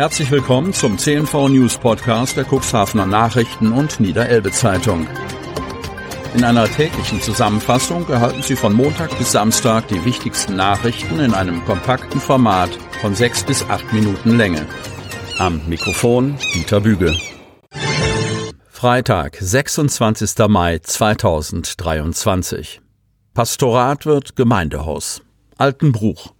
Herzlich willkommen zum CNV News Podcast der Cuxhavener Nachrichten und Niederelbe Zeitung. In einer täglichen Zusammenfassung erhalten Sie von Montag bis Samstag die wichtigsten Nachrichten in einem kompakten Format von sechs bis acht Minuten Länge. Am Mikrofon Dieter Büge. Freitag, 26. Mai 2023. Pastorat wird Gemeindehaus. Altenbruch.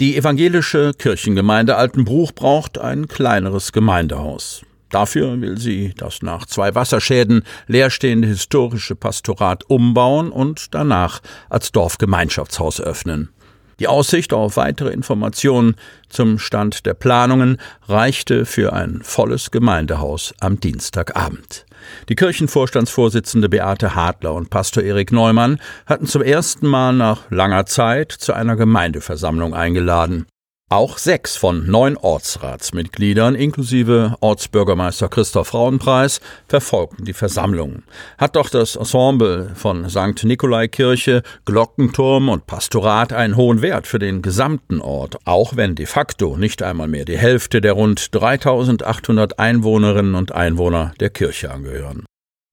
Die evangelische Kirchengemeinde Altenbruch braucht ein kleineres Gemeindehaus. Dafür will sie das nach zwei Wasserschäden leerstehende historische Pastorat umbauen und danach als Dorfgemeinschaftshaus öffnen. Die Aussicht auf weitere Informationen zum Stand der Planungen reichte für ein volles Gemeindehaus am Dienstagabend. Die Kirchenvorstandsvorsitzende Beate Hartler und Pastor Erik Neumann hatten zum ersten Mal nach langer Zeit zu einer Gemeindeversammlung eingeladen. Auch sechs von neun Ortsratsmitgliedern inklusive Ortsbürgermeister Christoph Frauenpreis verfolgten die Versammlung. Hat doch das Ensemble von St. Nikolaikirche, Glockenturm und Pastorat einen hohen Wert für den gesamten Ort, auch wenn de facto nicht einmal mehr die Hälfte der rund 3800 Einwohnerinnen und Einwohner der Kirche angehören.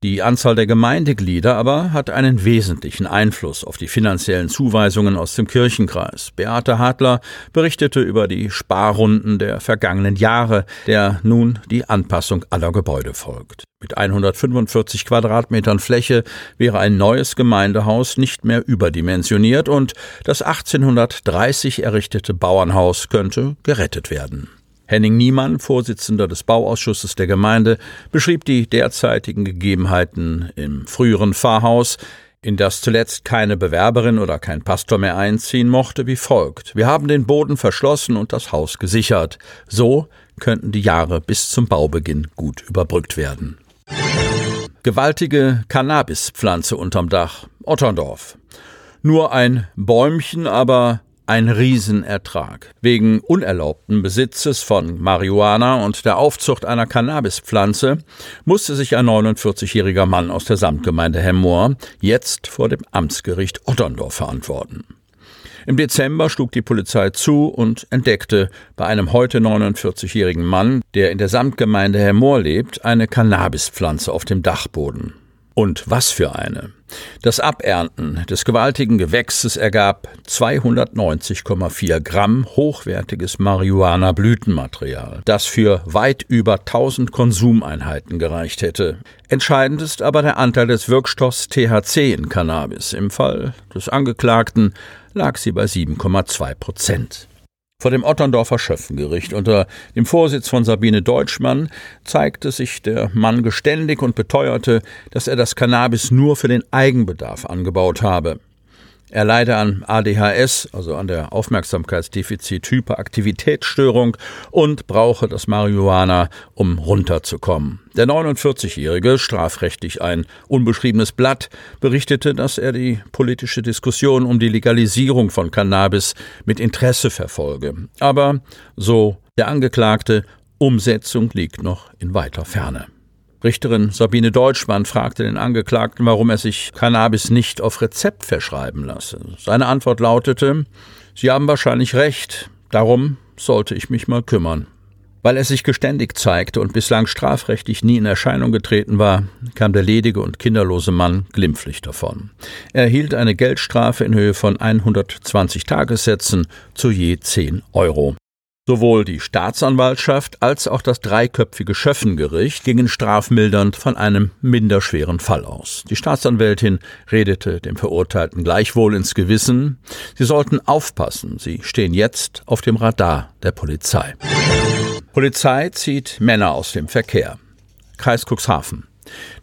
Die Anzahl der Gemeindeglieder aber hat einen wesentlichen Einfluss auf die finanziellen Zuweisungen aus dem Kirchenkreis. Beate Hartler berichtete über die Sparrunden der vergangenen Jahre, der nun die Anpassung aller Gebäude folgt. Mit 145 Quadratmetern Fläche wäre ein neues Gemeindehaus nicht mehr überdimensioniert und das 1830 errichtete Bauernhaus könnte gerettet werden. Henning Niemann, Vorsitzender des Bauausschusses der Gemeinde, beschrieb die derzeitigen Gegebenheiten im früheren Pfarrhaus, in das zuletzt keine Bewerberin oder kein Pastor mehr einziehen mochte, wie folgt. Wir haben den Boden verschlossen und das Haus gesichert. So könnten die Jahre bis zum Baubeginn gut überbrückt werden. Gewaltige Cannabispflanze unterm Dach. Otterndorf. Nur ein Bäumchen, aber ein Riesenertrag. Wegen unerlaubten Besitzes von Marihuana und der Aufzucht einer Cannabispflanze musste sich ein 49-jähriger Mann aus der Samtgemeinde Hemmoor jetzt vor dem Amtsgericht Otterndorf verantworten. Im Dezember schlug die Polizei zu und entdeckte bei einem heute 49-jährigen Mann, der in der Samtgemeinde Hemmoor lebt, eine Cannabispflanze auf dem Dachboden. Und was für eine. Das Abernten des gewaltigen Gewächses ergab 290,4 Gramm hochwertiges Marihuana-Blütenmaterial, das für weit über 1000 Konsumeinheiten gereicht hätte. Entscheidend ist aber der Anteil des Wirkstoffs THC in Cannabis. Im Fall des Angeklagten lag sie bei 7,2 Prozent. Vor dem Otterndorfer Schöffengericht unter dem Vorsitz von Sabine Deutschmann zeigte sich der Mann geständig und beteuerte, dass er das Cannabis nur für den Eigenbedarf angebaut habe. Er leide an ADHS, also an der Aufmerksamkeitsdefizit-Hyperaktivitätsstörung und brauche das Marihuana, um runterzukommen. Der 49-Jährige, strafrechtlich ein unbeschriebenes Blatt, berichtete, dass er die politische Diskussion um die Legalisierung von Cannabis mit Interesse verfolge. Aber, so der Angeklagte, Umsetzung liegt noch in weiter Ferne. Richterin Sabine Deutschmann fragte den Angeklagten, warum er sich Cannabis nicht auf Rezept verschreiben lasse. Seine Antwort lautete, Sie haben wahrscheinlich recht, darum sollte ich mich mal kümmern. Weil er sich geständig zeigte und bislang strafrechtlich nie in Erscheinung getreten war, kam der ledige und kinderlose Mann glimpflich davon. Er erhielt eine Geldstrafe in Höhe von 120 Tagessätzen zu je 10 Euro. Sowohl die Staatsanwaltschaft als auch das dreiköpfige Schöffengericht gingen strafmildernd von einem minderschweren Fall aus. Die Staatsanwältin redete dem Verurteilten gleichwohl ins Gewissen, sie sollten aufpassen, sie stehen jetzt auf dem Radar der Polizei. Polizei zieht Männer aus dem Verkehr. Kreis Cuxhaven.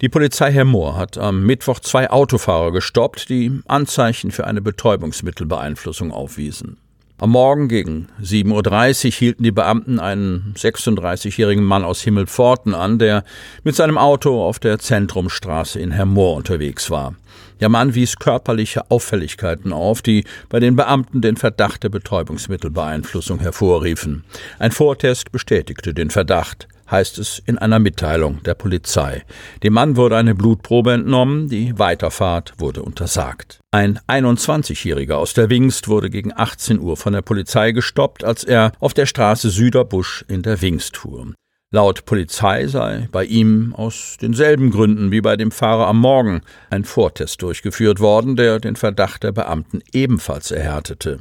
Die Polizei Herr Mohr hat am Mittwoch zwei Autofahrer gestoppt, die Anzeichen für eine Betäubungsmittelbeeinflussung aufwiesen. Am Morgen gegen 7.30 Uhr hielten die Beamten einen 36-jährigen Mann aus Himmelpforten an, der mit seinem Auto auf der Zentrumstraße in Hermoor unterwegs war. Der Mann wies körperliche Auffälligkeiten auf, die bei den Beamten den Verdacht der Betäubungsmittelbeeinflussung hervorriefen. Ein Vortest bestätigte den Verdacht. Heißt es in einer Mitteilung der Polizei. Dem Mann wurde eine Blutprobe entnommen, die Weiterfahrt wurde untersagt. Ein 21-Jähriger aus der Wingst wurde gegen 18 Uhr von der Polizei gestoppt, als er auf der Straße Süderbusch in der Wingst fuhr. Laut Polizei sei bei ihm aus denselben Gründen wie bei dem Fahrer am Morgen ein Vortest durchgeführt worden, der den Verdacht der Beamten ebenfalls erhärtete.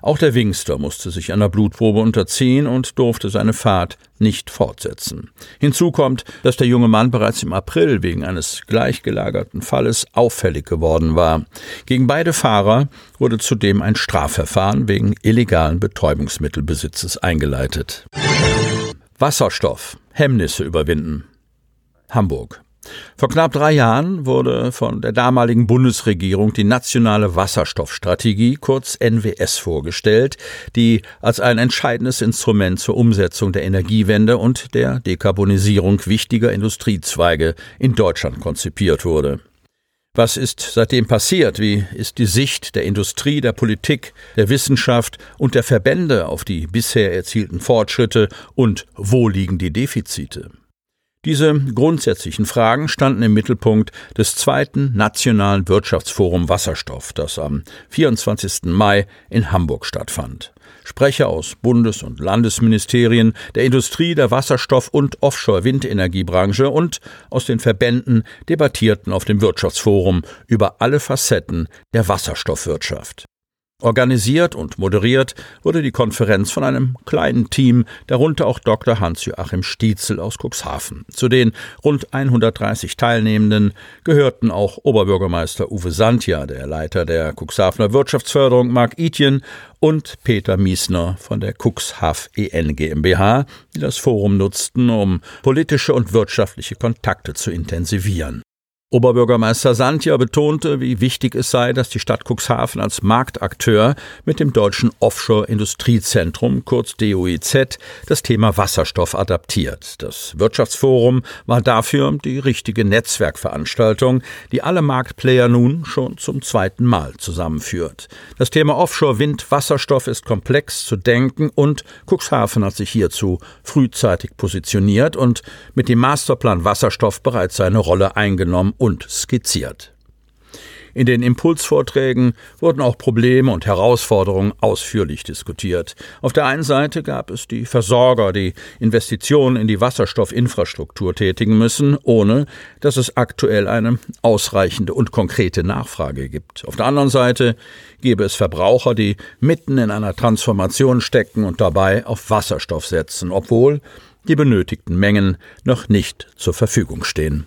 Auch der Wingster musste sich einer Blutprobe unterziehen und durfte seine Fahrt nicht fortsetzen. Hinzu kommt, dass der junge Mann bereits im April wegen eines gleichgelagerten Falles auffällig geworden war. Gegen beide Fahrer wurde zudem ein Strafverfahren wegen illegalen Betäubungsmittelbesitzes eingeleitet. Wasserstoff. Hemmnisse überwinden. Hamburg. Vor knapp drei Jahren wurde von der damaligen Bundesregierung die nationale Wasserstoffstrategie, kurz NWS, vorgestellt, die als ein entscheidendes Instrument zur Umsetzung der Energiewende und der Dekarbonisierung wichtiger Industriezweige in Deutschland konzipiert wurde. Was ist seitdem passiert? Wie ist die Sicht der Industrie, der Politik, der Wissenschaft und der Verbände auf die bisher erzielten Fortschritte und wo liegen die Defizite? Diese grundsätzlichen Fragen standen im Mittelpunkt des zweiten Nationalen Wirtschaftsforum Wasserstoff, das am 24. Mai in Hamburg stattfand. Sprecher aus Bundes- und Landesministerien, der Industrie, der Wasserstoff- und Offshore-Windenergiebranche und aus den Verbänden debattierten auf dem Wirtschaftsforum über alle Facetten der Wasserstoffwirtschaft. Organisiert und moderiert wurde die Konferenz von einem kleinen Team, darunter auch Dr. Hans-Joachim Stietzel aus Cuxhaven. Zu den rund 130 Teilnehmenden gehörten auch Oberbürgermeister Uwe Santja, der Leiter der Cuxhavener Wirtschaftsförderung Mark Itjen und Peter Miesner von der Cuxhav EN GmbH, die das Forum nutzten, um politische und wirtschaftliche Kontakte zu intensivieren. Oberbürgermeister Santja betonte, wie wichtig es sei, dass die Stadt Cuxhaven als Marktakteur mit dem deutschen Offshore-Industriezentrum, kurz DOIZ, das Thema Wasserstoff adaptiert. Das Wirtschaftsforum war dafür die richtige Netzwerkveranstaltung, die alle Marktplayer nun schon zum zweiten Mal zusammenführt. Das Thema Offshore-Wind-Wasserstoff ist komplex zu denken und Cuxhaven hat sich hierzu frühzeitig positioniert und mit dem Masterplan Wasserstoff bereits seine Rolle eingenommen und skizziert. In den Impulsvorträgen wurden auch Probleme und Herausforderungen ausführlich diskutiert. Auf der einen Seite gab es die Versorger, die Investitionen in die Wasserstoffinfrastruktur tätigen müssen, ohne dass es aktuell eine ausreichende und konkrete Nachfrage gibt. Auf der anderen Seite gäbe es Verbraucher, die mitten in einer Transformation stecken und dabei auf Wasserstoff setzen, obwohl die benötigten Mengen noch nicht zur Verfügung stehen.